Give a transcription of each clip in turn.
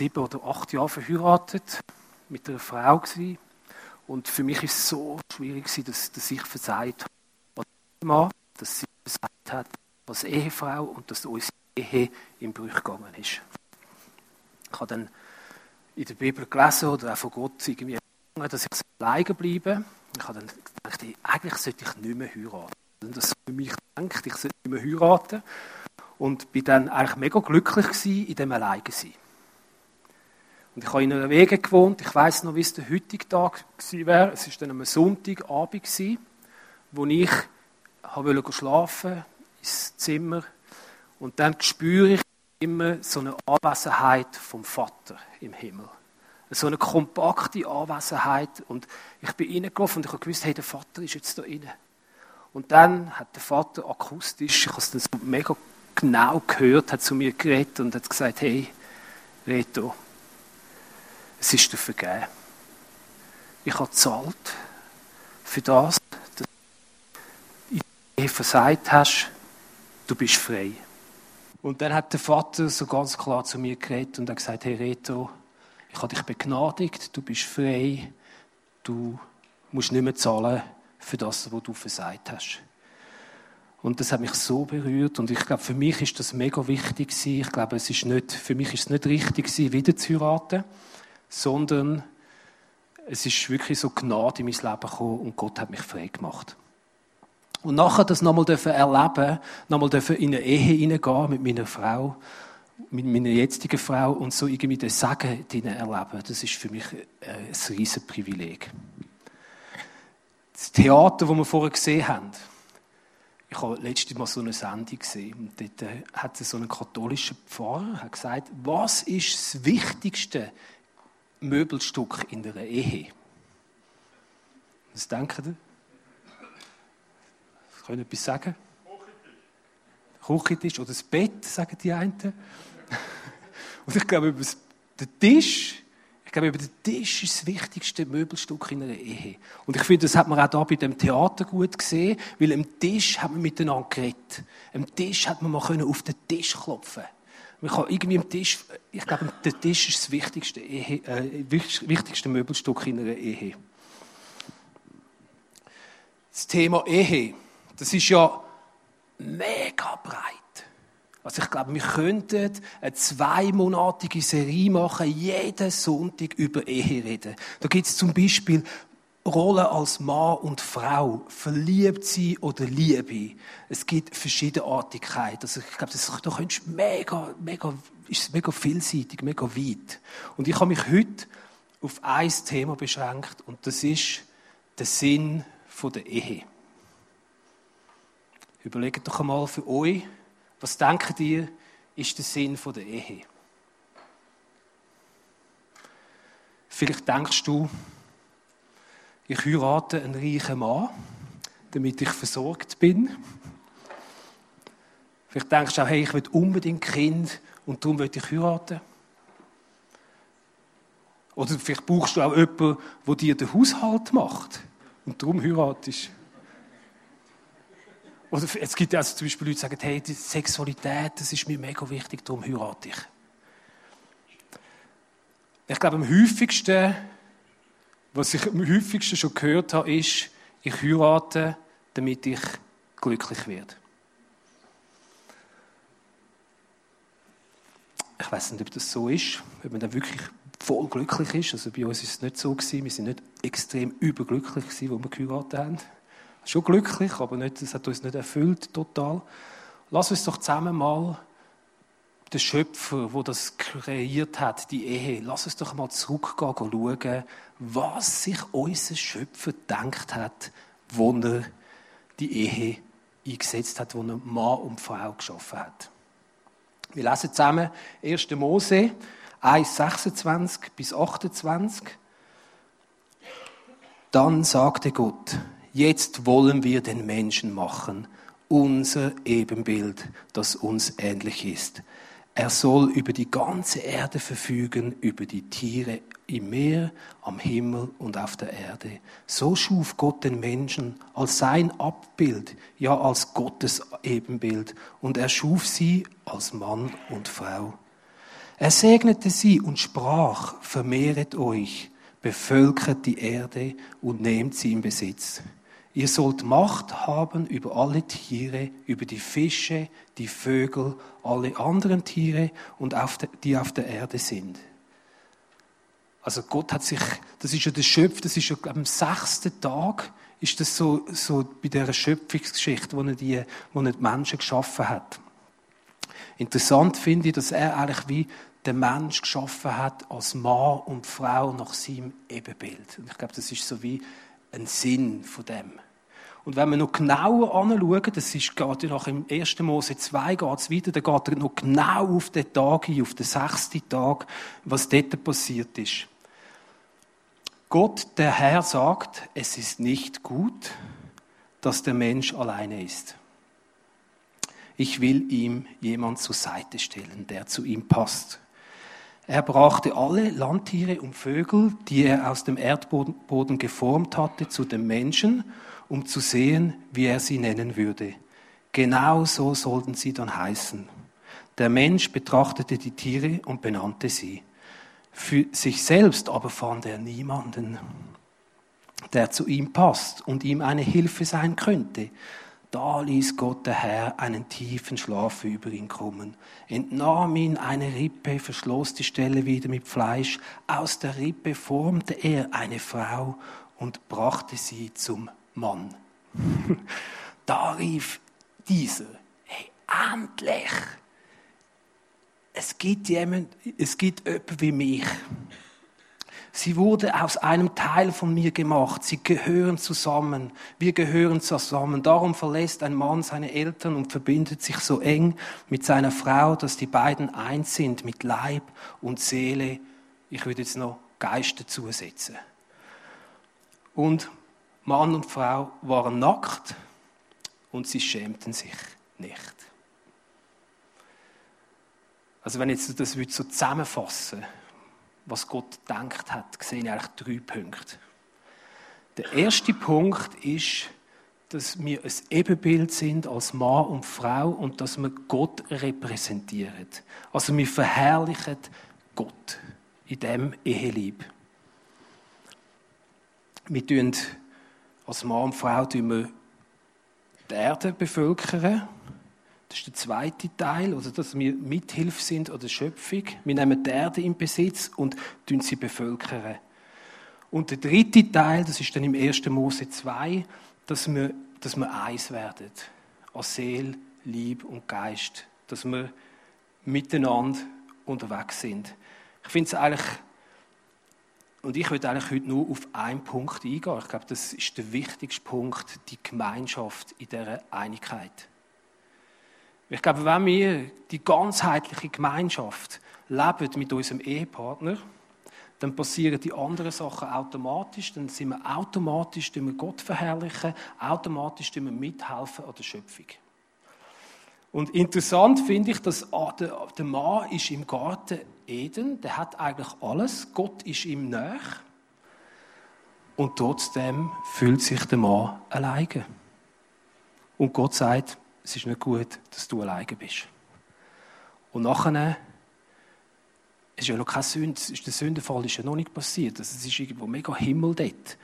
sieben oder acht Jahren verheiratet, mit einer Frau gewesen. Und für mich ist es so schwierig gewesen, dass, dass ich versagt habe dass sie versagt hat als Ehefrau und dass unsere Ehe im Bruch gegangen ist. Ich habe dann in der Bibel gelesen oder auch von Gott irgendwie dass ich alleine bleibe. Ich habe dann gedacht, eigentlich sollte ich nicht mehr heiraten. Und das für mich gedacht, ich sollte nicht mehr heiraten. Und bin dann eigentlich mega glücklich gewesen, in dem Alleine sein. Und ich habe in einer Wege gewohnt. Ich weiß noch, wie es der heutige Tag wäre. Es war dann am Sonntagabend, wo ich wollte schlafen ins Zimmer. Und dann spüre ich immer so eine Anwesenheit vom Vater im Himmel. So eine kompakte Anwesenheit. Und ich bin reingelaufen und ich habe gewusst, hey, der Vater ist jetzt da inne. Und dann hat der Vater akustisch, ich habe es dann so mega genau gehört, hat zu mir geredet und hat gesagt, hey, Reto, es ist dir vergeben. Ich habe gezahlt für das, dass du versagt hast, du bist frei. Und dann hat der Vater so ganz klar zu mir geredet und hat gesagt, hey Reto, ich habe dich begnadigt, du bist frei, du musst nicht mehr zahlen für das, was du versagt hast. Und das hat mich so berührt und ich glaube, für mich ist das mega wichtig gewesen. Ich glaube, es ist nicht, für mich ist es nicht richtig gewesen, wieder zu heiraten, sondern es ist wirklich so Gnade in mein Leben gekommen und Gott hat mich frei gemacht. Und nachher das nochmal erleben, nochmal in eine Ehe hineingehen mit meiner Frau, mit meiner jetzigen Frau und so irgendwie den Segen drinnen erleben, das ist für mich ein riesen Privileg. Das Theater, das wir vorher gesehen haben, ich habe letztes Mal so eine Sendung gesehen und dort äh, hat so einen katholischen Pfarrer gesagt, was ist das wichtigste Möbelstück in der Ehe? Was denken Sie? Können etwas sagen? Küchentisch oder das Bett, sagen die einen. Und ich glaube, über den Tisch, ich glaube, über den Tisch ist das wichtigste Möbelstück in einer Ehe. Und ich finde, das hat man auch da bei dem Theater gut gesehen, weil am Tisch hat man miteinander geredet. Am Tisch hat man mal auf den Tisch klopfen man kann irgendwie am Tisch, ich glaube, der Tisch ist das wichtigste, Ehe, äh, wichtigste Möbelstück in einer Ehe. Das Thema Ehe, das ist ja mega breit. Also ich glaube, wir könnten eine zweimonatige Serie machen, jeden Sonntag über Ehe reden. Da gibt es zum Beispiel Rollen als Mann und Frau, verliebt sein oder Liebe. Es gibt Verschiedenartigkeit. Also ich glaube, das, da könntest mega, mega, ist mega vielseitig, mega weit. Und ich habe mich heute auf ein Thema beschränkt und das ist der Sinn der Ehe. Überlegt doch einmal für euch, was denkt ihr, ist der Sinn der Ehe? Vielleicht denkst du, ich heirate einen reichen Mann, damit ich versorgt bin. Vielleicht denkst du auch, hey, ich will unbedingt Kind und darum will ich heiraten. Oder vielleicht brauchst du auch jemanden, der dir den Haushalt macht und darum heiratest. Oder es gibt also zum Beispiel Leute, die sagen, hey, die Sexualität, das ist mir mega wichtig, darum heirate ich. Ich glaube, am häufigsten, was ich am häufigsten schon gehört habe, ist, ich heirate, damit ich glücklich werde. Ich weiß nicht, ob das so ist, ob man dann wirklich voll glücklich ist. Also bei uns ist es nicht so gewesen. Wir sind nicht extrem überglücklich gewesen, wo wir geheiratet haben schon glücklich, aber nicht, das hat uns nicht erfüllt total. Lass uns doch zusammen mal den Schöpfer, der das kreiert hat, die Ehe, lass uns doch mal zurückgehen und schauen, was sich unser Schöpfer gedacht hat, wo er die Ehe eingesetzt hat, wo er Mann und Frau geschaffen hat. Wir lesen zusammen 1. Mose 1, 26 bis 28. Dann sagte Gott, jetzt wollen wir den Menschen machen, unser Ebenbild, das uns ähnlich ist. Er soll über die ganze Erde verfügen, über die Tiere im Meer, am Himmel und auf der Erde. So schuf Gott den Menschen als sein Abbild, ja als Gottes Ebenbild, und er schuf sie als Mann und Frau. Er segnete sie und sprach, vermehret euch, bevölkert die Erde und nehmt sie in Besitz. Ihr sollt Macht haben über alle Tiere, über die Fische, die Vögel, alle anderen Tiere und auf der, die auf der Erde sind. Also Gott hat sich, das ist ja der Schöpf, das ist ja am sechsten Tag, ist das so, so bei dieser Schöpfungsgeschichte, wo er, die, wo er die Menschen geschaffen hat. Interessant finde ich, dass er eigentlich wie den Mensch geschaffen hat als Mann und Frau nach seinem Ebenbild. Und ich glaube, das ist so wie ein Sinn von dem. Und wenn wir noch genauer anschauen, das ist, geht ja nach dem 1. Mose 2 geht es weiter, da geht er noch genau auf den Tag hin, auf den sechsten Tag, was dort passiert ist. Gott, der Herr, sagt, es ist nicht gut, dass der Mensch alleine ist. Ich will ihm jemand zur Seite stellen, der zu ihm passt. Er brachte alle Landtiere und Vögel, die er aus dem Erdboden geformt hatte, zu den Menschen, um zu sehen, wie er sie nennen würde. Genau so sollten sie dann heißen. Der Mensch betrachtete die Tiere und benannte sie. Für sich selbst aber fand er niemanden, der zu ihm passt und ihm eine Hilfe sein könnte. Da ließ Gott der Herr einen tiefen Schlaf über ihn kommen, entnahm ihn eine Rippe, verschloss die Stelle wieder mit Fleisch, aus der Rippe formte er eine Frau und brachte sie zum Mann. da rief dieser, hey, endlich! Es gibt jemand, es gibt jemand wie mich. Sie wurde aus einem Teil von mir gemacht. Sie gehören zusammen. Wir gehören zusammen. Darum verlässt ein Mann seine Eltern und verbindet sich so eng mit seiner Frau, dass die beiden eins sind mit Leib und Seele. Ich würde jetzt noch Geist dazusetzen. Und Mann und Frau waren nackt und sie schämten sich nicht. Also wenn ich das so zusammenfassen was Gott gedacht hat, sehe ich eigentlich drei Punkte. Der erste Punkt ist, dass wir ein Ebenbild sind als Mann und Frau und dass wir Gott repräsentieren. Also wir verherrlichen Gott in dem Ehelieb. Wir tun als Mann und Frau tun wir die Erde bevölkern das ist der zweite Teil, oder dass wir Mithilfe sind oder Schöpfung. Wir nehmen die Erde in Besitz und sie bevölkern. Und der dritte Teil, das ist dann im 1. Mose 2, dass wir, dass wir eins werden. Als Seele, Liebe und Geist. Dass wir miteinander unterwegs sind. Ich finde es eigentlich, und ich würde eigentlich heute nur auf einen Punkt eingehen. Ich glaube, das ist der wichtigste Punkt, die Gemeinschaft in dieser Einigkeit. Ich glaube, wenn wir die ganzheitliche Gemeinschaft leben mit unserem Ehepartner, dann passieren die anderen Sachen automatisch, dann sind wir automatisch, wir Gott verherrlichen, automatisch wir mithelfen an der Schöpfung. Und interessant finde ich, dass der Mann ist im Garten Eden, der hat eigentlich alles, Gott ist ihm näher und trotzdem fühlt sich der Mann alleine. Und Gott sagt, es ist nicht gut, dass du alleine bist. Und nachher es ist ja noch kein Sünde, der Sündenfall ist ja noch nicht passiert. Also es ist irgendwo mega Himmel dort.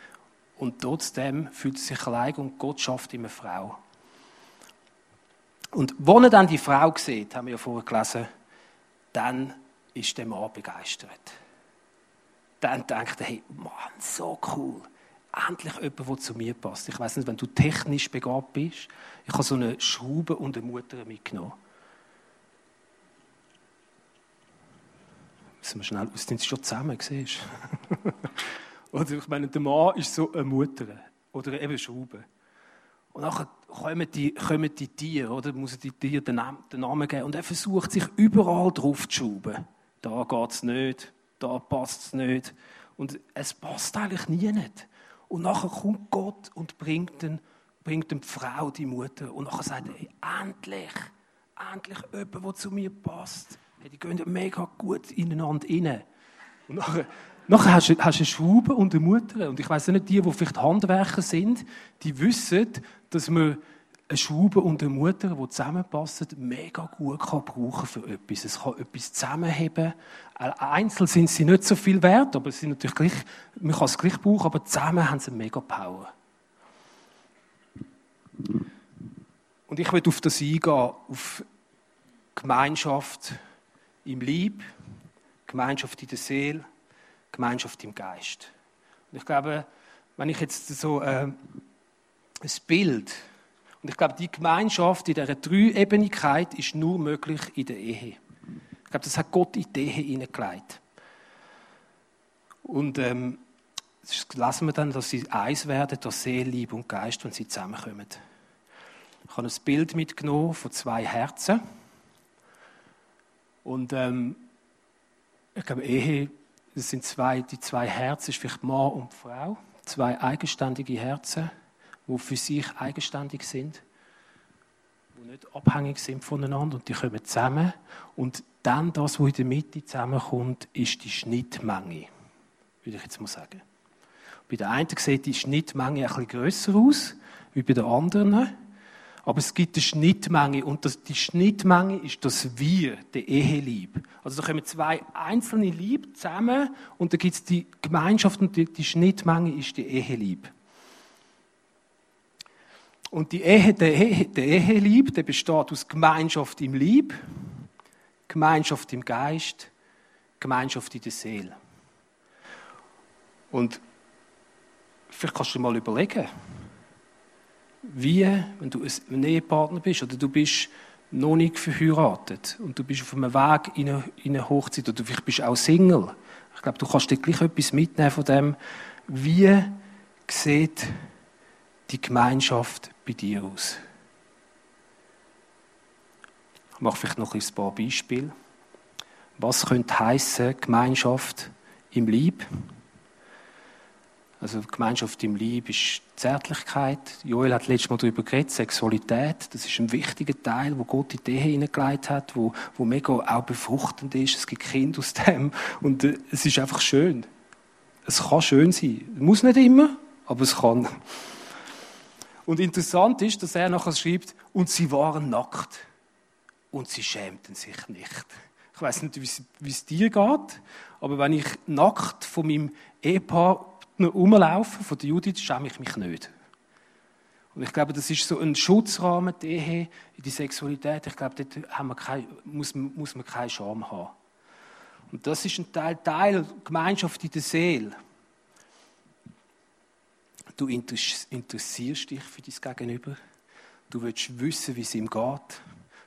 Und trotzdem fühlt er sich allein und Gott schafft ihm eine Frau. Und wo er dann die Frau sieht, haben wir ja vorher gelesen, dann ist der Mann begeistert. Dann denkt er, hey, Mann, so cool endlich jemand, der zu mir passt. Ich weiß nicht, wenn du technisch begabt bist, ich habe so eine Schraube und eine Mutter mitgenommen. Müssen wir schnell, sind sie schon zusammen, siehst Oder ich meine, der Mann ist so eine Mutter oder eben eine Schraube. Und dann kommen die, kommen die Tiere, oder? Muss die Tiere den, den Namen geben. Und er versucht sich überall drauf zu schrauben. Da geht es nicht, da passt es nicht. Und es passt eigentlich nie nicht. Und nachher kommt Gott und bringt, den, bringt die Frau, die Mutter. Und nachher sagt er, endlich, endlich jemand, der zu mir passt. Hey, die gehen mega gut ineinander rein. Und nachher, nachher hast, du, hast du eine Schraube und eine Mutter. Und ich weiß nicht, die, die vielleicht Handwerker sind, die wissen, dass man eine Schraube und eine Mutter, die zusammenpassen, mega gut kann brauchen für etwas. Es kann etwas zusammenheben. Einzeln sind sie nicht so viel wert, aber sie sind natürlich gleich, man kann es gleich brauchen, aber zusammen haben sie mega Power. Und ich will auf das eingehen, auf Gemeinschaft im Lieb, Gemeinschaft in der Seele, Gemeinschaft im Geist. Und ich glaube, wenn ich jetzt so äh, ein Bild und ich glaube, die Gemeinschaft in dieser Dreiebenigkeit ist nur möglich in der Ehe. Ich glaube, das hat Gott in die Ehe hineingelegt. Und ähm, das lesen wir dann, dass sie eins werden, durch Seele, Liebe und Geist, wenn sie zusammenkommen. Ich habe ein Bild mitgenommen von zwei Herzen. Und ähm, ich glaube, Ehe, das sind zwei, die zwei Herzen, ist vielleicht Mann und Frau. Zwei eigenständige Herzen die für sich eigenständig sind, die nicht abhängig sind voneinander und die kommen zusammen. Und dann das, was in der Mitte zusammenkommt, ist die Schnittmenge, würde ich jetzt mal sagen. Bei der einen sieht die Schnittmenge ein bisschen grösser aus, wie bei der anderen. Aber es gibt eine Schnittmenge und das, die Schnittmenge ist das Wir, der Ehelieb. Also da kommen zwei einzelne Lieb zusammen und da gibt es die Gemeinschaft und die, die Schnittmenge ist der Ehelieb. Und die Ehe, der, Ehe, der Ehelieb, der besteht aus Gemeinschaft im Lieb, Gemeinschaft im Geist, Gemeinschaft in der Seele. Und vielleicht kannst du dir mal überlegen, wie, wenn du ein Ehepartner bist oder du bist noch nicht verheiratet und du bist auf einem Weg in eine, in eine Hochzeit oder vielleicht bist du auch Single. Ich glaube, du kannst dir gleich etwas mitnehmen von dem, wie sieht die Gemeinschaft bei dir aus? Ich mache vielleicht noch ein paar Beispiele. Was könnte heißen Gemeinschaft im Lieb? Also Gemeinschaft im Lieb ist Zärtlichkeit. Joel hat letztes Mal darüber geredet, Sexualität. Das ist ein wichtiger Teil, wo Gott in die Ehe hineingelegt hat, wo, wo mega auch befruchtend ist. Es gibt Kinder aus dem und äh, es ist einfach schön. Es kann schön sein. Muss nicht immer, aber es kann. Und interessant ist, dass er nachher schreibt, und sie waren nackt und sie schämten sich nicht. Ich weiß nicht, wie es dir geht, aber wenn ich nackt von meinem Ehepartner rumlaufe, von der Judith, schäme ich mich nicht. Und ich glaube, das ist so ein Schutzrahmen, die Ehe, die Sexualität. Ich glaube, dort haben wir kein, muss, muss man keine Scham haben. Und das ist ein Teil, Teil Gemeinschaft in der Seele. Du interessierst dich für dein Gegenüber. Du willst wissen, wie es ihm geht.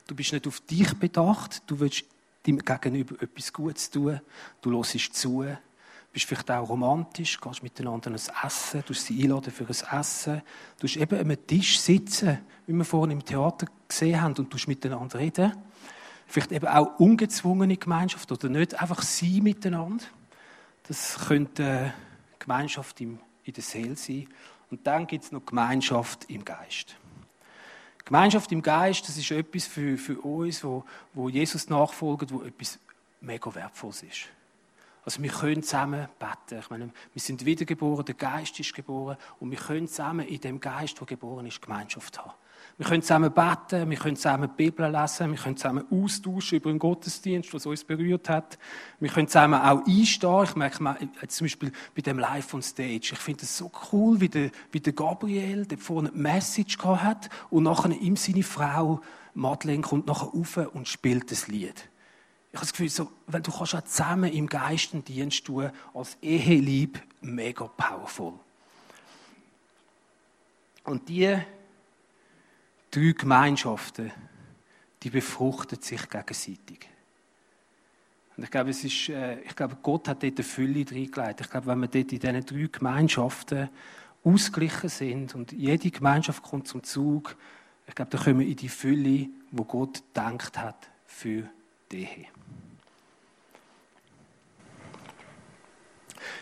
Du bist nicht auf dich bedacht. Du willst deinem Gegenüber etwas Gutes tun. Du hörst zu. Du bist vielleicht auch romantisch, gehst miteinander ein Essen, du sie einladen für ein Essen. Du bist eben am Tisch sitzen, wie wir vorhin im Theater gesehen haben, und du miteinander reden. Vielleicht eben auch ungezwungene Gemeinschaft oder nicht einfach sie miteinander. Das könnte Gemeinschaft im in der Seele sein. Und dann gibt es noch Gemeinschaft im Geist. Gemeinschaft im Geist, das ist etwas für, für uns, wo, wo Jesus nachfolgt, wo etwas mega Wertvolles ist. Also wir können zusammen beten. Ich meine, wir sind wiedergeboren, der Geist ist geboren und wir können zusammen in dem Geist, der geboren ist, Gemeinschaft haben. Wir können zusammen beten, wir können zusammen die Bibel lesen, wir können zusammen austauschen über einen Gottesdienst, was uns berührt hat. Wir können zusammen auch einstehen. Ich merke mal, zum Beispiel bei dem Live on Stage, ich finde es so cool, wie der, wie der Gabriel der vorne eine Message gehabt hat und nachher ihm seine Frau Madeleine kommt nachher rauf und spielt das Lied. Ich habe das Gefühl, so, wenn du kannst auch zusammen im Geist einen Dienst tun, als Ehelieb, mega powerful. Und die drei Gemeinschaften, die befruchten sich gegenseitig. Und ich glaube, es ist, äh, ich glaube, Gott hat dort eine Fülle reingelegt. Ich glaube, wenn wir dort in diesen drei Gemeinschaften ausgeglichen sind und jede Gemeinschaft kommt zum Zug, ich glaube, dann kommen wir in die Fülle, wo Gott gedacht hat für die.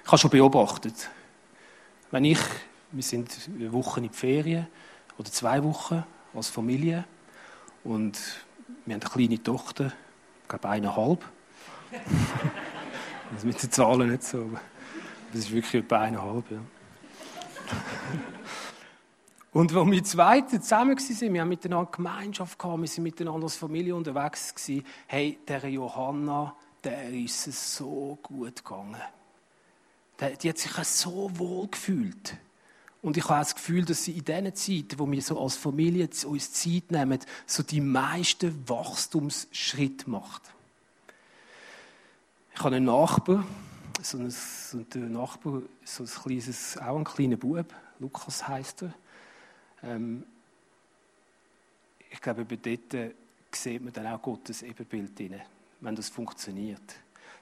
Ich habe schon beobachtet, wenn ich, wir sind eine Woche in die Ferien oder zwei Wochen, als Familie. Und wir haben eine kleine Tochter, ich glaube eineinhalb. also mit den Zahlen nicht so, aber das ist wirklich etwa eineinhalb. Ja. Und als wir zweite zusammen waren, wir haben miteinander Gemeinschaft gehabt, wir sind miteinander als Familie unterwegs gewesen, hey, der Johanna, der ist es so gut gegangen. Die hat sich so wohl gefühlt. Und ich habe das Gefühl, dass sie in diesen Zeiten, wo wir so als Familie uns Zeit nehmen, so die meisten Wachstumsschritte macht. Ich habe einen Nachbar, so ein, so ein Nachbar, so ein kleines, auch ein kleiner Bub, Lukas heißt er. Ähm, ich glaube, bei dort sieht man dann auch Gottes Ebenbild drin, wenn das funktioniert.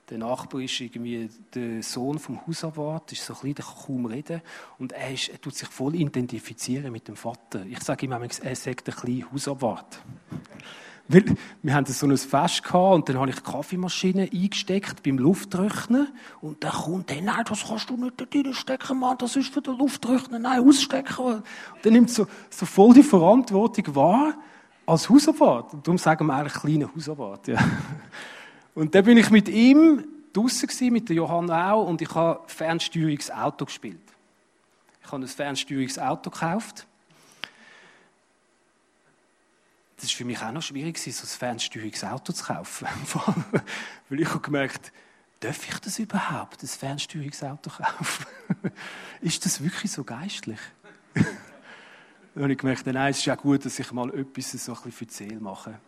Der Nachbar ist irgendwie der Sohn vom Hausabwart, ist so ein bisschen, der kann kaum reden. Und er, ist, er tut sich voll identifizieren mit dem Vater. Ich sage ihm er sagt ein kleiner Hausabwart. Weil wir hatten so ein Fest gehabt und dann habe ich die Kaffeemaschine eingesteckt beim Luftrechnen und dann kommt der, nein, das kannst du nicht da reinstecken, Mann, das ist für den Luftrechner, nein, ausstecken. Und dann nimmt so, so voll die Verantwortung wahr als Hausabwart. Und darum sagen wir eigentlich kleiner Hausabwart, ja. Und dann bin ich mit ihm draußen mit der Johanna auch, und ich habe Fernsteuerungsauto gespielt. Ich habe ein Fernsteuerungsauto gekauft. Das ist für mich auch noch schwierig, so ein Fernsteuerungsauto zu kaufen. Weil ich habe gemerkt, darf ich das überhaupt, ein Fernsteuerungsauto kaufen? ist das wirklich so geistlich? Dann habe ich gemerkt, nein, es ist ja gut, dass ich mal etwas so ein bisschen für die Seele mache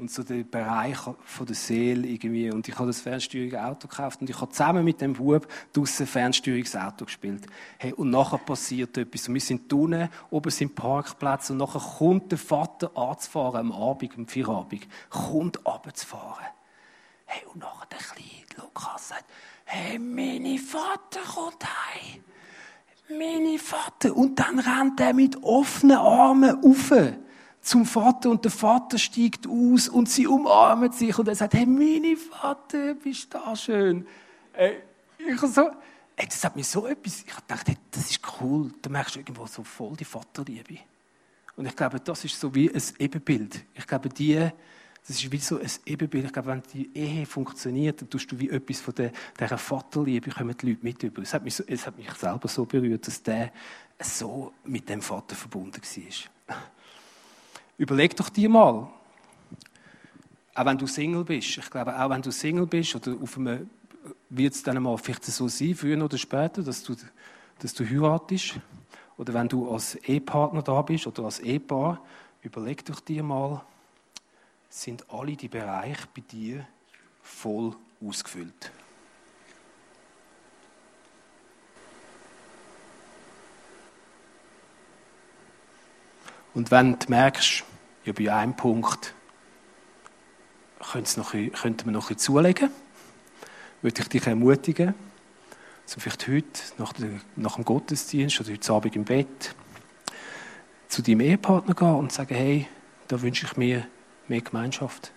und so den Bereich von der Seele irgendwie. Und ich habe das Fernsteuerungsauto gekauft und ich habe zusammen mit dem Bub draussen Fernsteuerungsauto gespielt. Hey, und nachher passiert etwas. Und wir sind unten, oben sind Parkplätze und nachher kommt der Vater anzufahren am Abend, am Feierabend. Kommt runterzufahren. Hey, und nachher der kleine Lukas sagt, hey, meine Vater kommt heim. Meine Vater. Und dann rennt er mit offenen Armen rauf zum Vater und der Vater steigt aus und sie umarmen sich und er sagt, hey, meine Vater, bist du da schön. Ey, ich so, ey, das hat mir so etwas, ich dachte, das ist cool, da merkst du irgendwo so voll die Vaterliebe. Und ich glaube, das ist so wie ein Ebenbild. Ich glaube, die, das ist wie so ein Ebenbild. Ich glaube, wenn die Ehe funktioniert, dann tust du wie etwas von dieser Vaterliebe, kommen die Leute mit über. Es hat, mich so, hat mich selber so berührt, dass der so mit dem Vater verbunden war. Überleg doch dir mal, auch wenn du Single bist, ich glaube, auch wenn du Single bist, oder auf einem, wird es dann mal vielleicht so sein, früher oder später, dass du, dass du heiratest, oder wenn du als Ehepartner da bist oder als Ehepaar, überleg doch dir mal, sind alle die Bereiche bei dir voll ausgefüllt? Und wenn du merkst, ja, bei einem Punkt könnte man noch ein bisschen zulegen, würde ich dich ermutigen, so vielleicht heute, nach, nach dem Gottesdienst oder heute Abend im Bett, zu deinem Ehepartner gehen und sagen, hey, da wünsche ich mir mehr Gemeinschaft.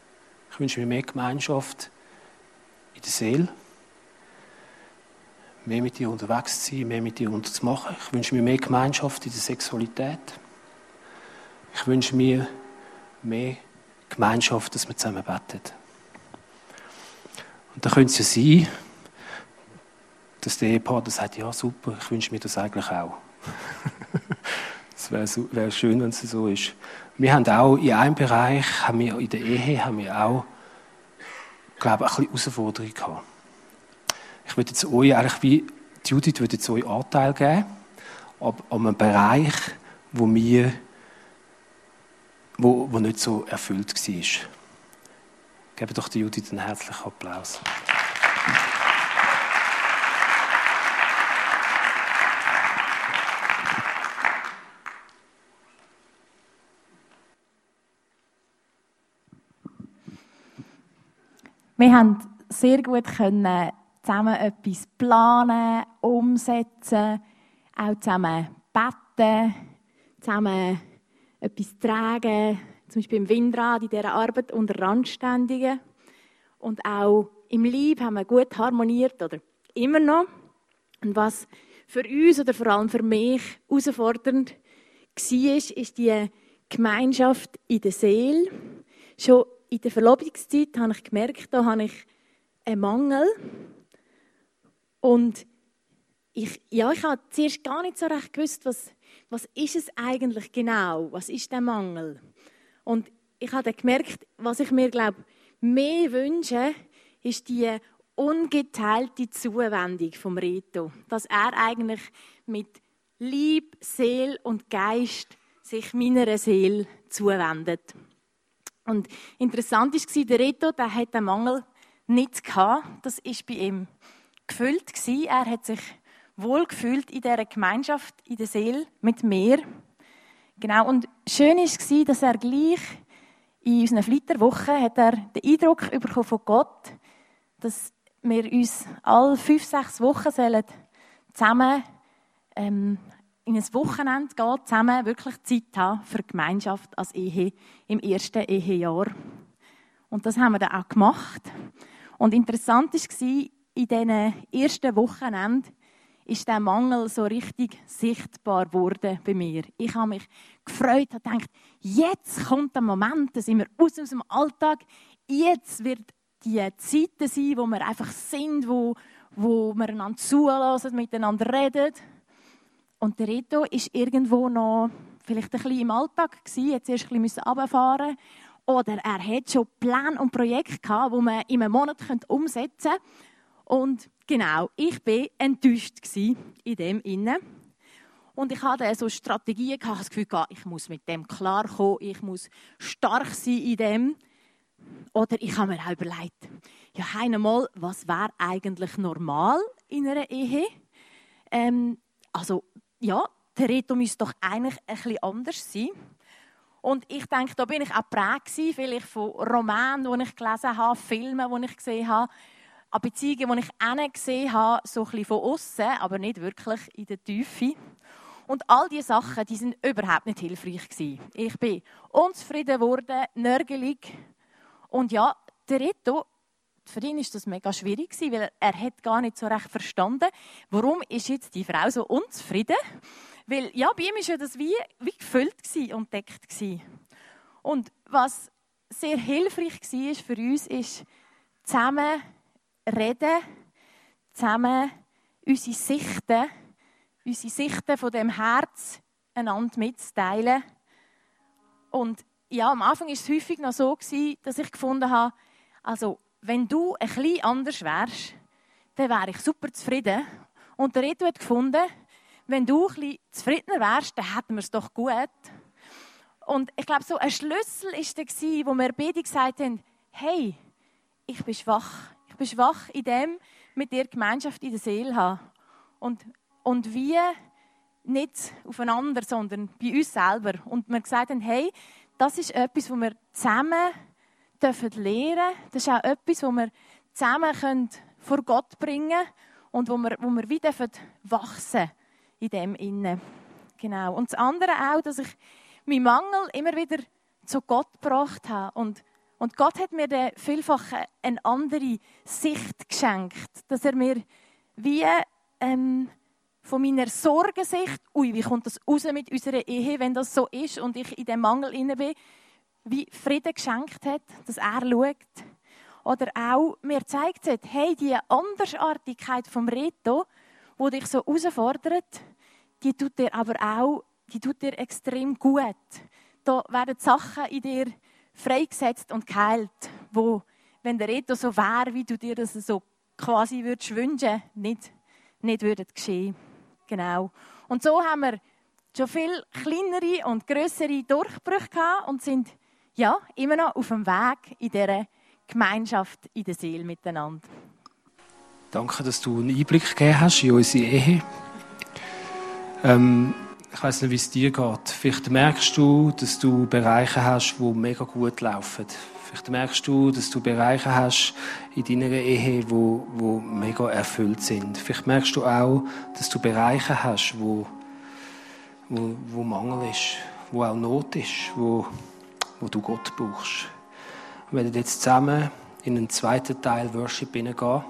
Ich wünsche mir mehr Gemeinschaft in der Seele, mehr mit dir unterwegs zu sein, mehr mit dir unterzumachen. Ich wünsche mir mehr Gemeinschaft in der Sexualität. Ich wünsche mir mehr Gemeinschaft, dass wir zusammen beten. Und da könnte es ja sein, dass der Ehepartner sagt, ja super, ich wünsche mir das eigentlich auch. Es wäre so, wär schön, wenn es so ist. Wir haben auch in einem Bereich, haben wir, in der Ehe, haben wir auch, glaube ich, ein bisschen Herausforderung gehabt. Ich würde jetzt euch eigentlich wie, Judith würde jetzt euch Anteil geben, an einem Bereich, wo wir wo, wo nicht so erfüllt war. Gebe doch die Judith einen herzlichen Applaus. Wir haben sehr gut können zusammen etwas planen, umsetzen, auch zusammen beten, zusammen etwas tragen, zum Beispiel im Windrad, in dieser Arbeit unter Randständigen. Und auch im Lieb haben wir gut harmoniert, oder immer noch. Und was für uns oder vor allem für mich herausfordernd war, ist die Gemeinschaft in der Seele. Schon in der Verlobungszeit habe ich gemerkt, da habe ich einen Mangel. Und ich, ja, ich habe zuerst gar nicht so recht gewusst, was, was ist es eigentlich genau? Was ist der Mangel? Und ich habe dann gemerkt, was ich mir, glaube mehr wünsche, ist die ungeteilte Zuwendung vom Reto. Dass er eigentlich mit Lieb, Seele und Geist sich meiner Seele zuwendet. Und interessant war, der Reto, der hat den Mangel nicht gehabt. Das ist bei ihm gefüllt Er hat sich wohl gefühlt in dieser Gemeinschaft, in der Seele mit mir. Genau. Und schön war, dass er gleich in unseren Flitterwochen hat er den Eindruck bekommen von Gott, dass wir uns alle fünf, sechs Wochen sollen zusammen ähm, in ein Wochenende gehen, zusammen wirklich Zeit haben für die Gemeinschaft als Ehe im ersten Ehejahr. Und das haben wir dann auch gemacht. Und interessant war, in diesen ersten Wochenenden ist der Mangel so richtig sichtbar geworden bei mir. Ich habe mich gefreut, habe gedacht, jetzt kommt der Moment, da sind wir aus dem Alltag, jetzt wird die Zeiten sein, wo wir einfach sind, wo, wo wir einander zulassen, miteinander reden. Und der Reto ist irgendwo noch vielleicht ein bisschen im Alltag gewesen, jetzt erst ein bisschen runterfahren oder er hat schon Pläne und Projekte gehabt, die man in einem Monat umsetzen könnte. Und genau, ich war enttäuscht in dem Innen. Und ich hatte so Strategien, ich hatte das Gefühl, ich muss mit dem klarkommen, ich muss stark sein in dem. Oder ich habe mir auch überlegt, ja, einmal, was wäre eigentlich normal in einer Ehe? Ähm, also, ja, der Reto müsste doch eigentlich bisschen anders sein. Und ich denke, da bin ich auch geprägt vielleicht von Romanen, die ich gelesen habe, Filmen, die ich gesehen habe, an Beziehungen, die ich gesehen habe, so ein bisschen von außen, aber nicht wirklich in der Tiefe. Und all diese Sachen, die sind überhaupt nicht hilfreich gewesen. Ich bin unzufrieden geworden, nörgelig. Und ja, der Reto, für ihn ist das mega schwierig gewesen, weil er hat gar nicht so recht verstanden, warum ist jetzt die Frau so unzufrieden? Weil ja, bei ihm ja das wie, wie gefüllt und deckt gewesen. Und was sehr hilfreich war für uns, ist zusammen reden, zusammen unsere Sichten, unsere Sichten von dem Herz einander mitzuteilen. Und ja, am Anfang war es häufig noch so, dass ich gefunden habe, also, wenn du ein bisschen anders wärst, dann wäre ich super zufrieden. Und der Reto hat gefunden, wenn du ein bisschen zufriedener wärst, dann hätten wir es doch gut. Und ich glaube, so ein Schlüssel war der, wo wir beide gesagt haben, hey, ich bin schwach. Ich bin schwach in dem, mit dir Gemeinschaft in der Seele haben. Und, und wie nicht aufeinander, sondern bei uns selber. Und wir gesagt haben, hey, das ist etwas, was wir zusammen dürfen lernen. Das ist auch etwas, was wir zusammen können vor Gott bringen können und wo wir, wo wir wie dürfen wachsen in dem Innen. Genau. Und das andere auch, dass ich meinen Mangel immer wieder zu Gott gebracht habe und und Gott hat mir dann vielfach eine andere Sicht geschenkt, dass er mir wie ähm, von meiner Sorgensicht, ui, wie kommt das raus mit unserer Ehe, wenn das so ist und ich in dem Mangel inne bin, wie Frieden geschenkt hat, dass er schaut. Oder auch mir zeigt hat, hey, die Andersartigkeit vom Reto, wo dich so herausfordert, die tut dir aber auch, die tut dir extrem gut. Da werden Sachen in dir freigesetzt und geheilt, wo, wenn der Reto so wäre, wie du dir das so quasi würdest wünschen, nicht, nicht würde geschehen. Genau. Und so haben wir schon viel kleinere und größere Durchbrüche gehabt und sind ja immer noch auf dem Weg in dieser Gemeinschaft in der Seele miteinander. Danke, dass du einen Einblick gegeben hast in unsere Ehe. Ähm, ich weiß nicht, wie es dir geht. Vielleicht merkst du, dass du Bereiche hast, die mega gut laufen. Vielleicht merkst du, dass du Bereiche hast in deiner Ehe, wo, wo mega erfüllt sind. Vielleicht merkst du auch, dass du Bereiche hast, wo, wo, wo Mangel ist, wo auch Not ist, wo, wo du Gott brauchst. Wir werden jetzt zusammen in einen zweiten Teil Worship hineingehen.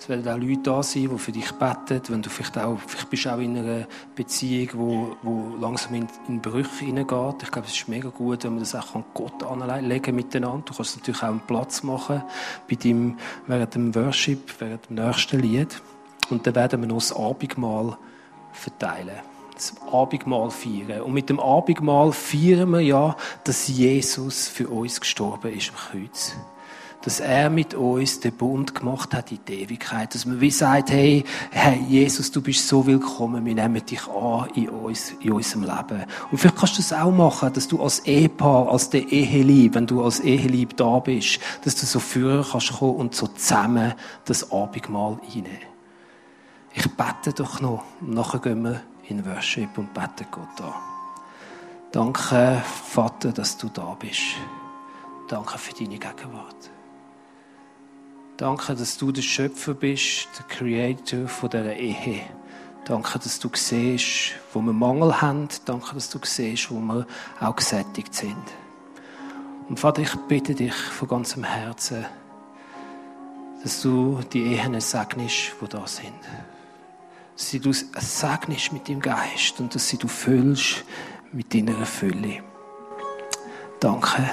Es werden auch Leute da sein, die für dich beten. Wenn du vielleicht auch, vielleicht bist auch in einer Beziehung, wo, wo langsam in, in Brüche hineingeht. Ich glaube, es ist mega gut, wenn man das auch an Gott anlegen miteinander. Du kannst natürlich auch einen Platz machen bei deinem, während dem Worship, während dem nächsten Lied. Und dann werden wir noch das Abendmahl verteilen. Das Abendmahl feiern. Und mit dem Abendmahl feiern wir ja, dass Jesus für uns gestorben ist am Kreuz dass er mit uns den Bund gemacht hat in die Ewigkeit. Dass man wie sagt, hey, hey, Jesus, du bist so willkommen, wir nehmen dich an in, uns, in unserem Leben. Und vielleicht kannst du das auch machen, dass du als Ehepaar, als der Ehelieb, wenn du als Ehelieb da bist, dass du so führen kannst kommen und so zusammen das Abendmahl einnehmen. Ich bete doch noch. Nachher gehen wir in Worship und beten Gott an. Danke, Vater, dass du da bist. Danke für deine Gegenwart. Danke, dass du der Schöpfer bist, der Creator von dieser Ehe. Danke, dass du siehst, wo wir Mangel haben. Danke, dass du siehst, wo wir auch gesättigt sind. Und Vater, ich bitte dich von ganzem Herzen, dass du die Ehen segnest, die da sind. Dass du segnest mit deinem Geist und dass sie du füllst mit deiner Fülle. Danke,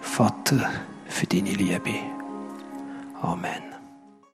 Vater, für deine Liebe. Amen.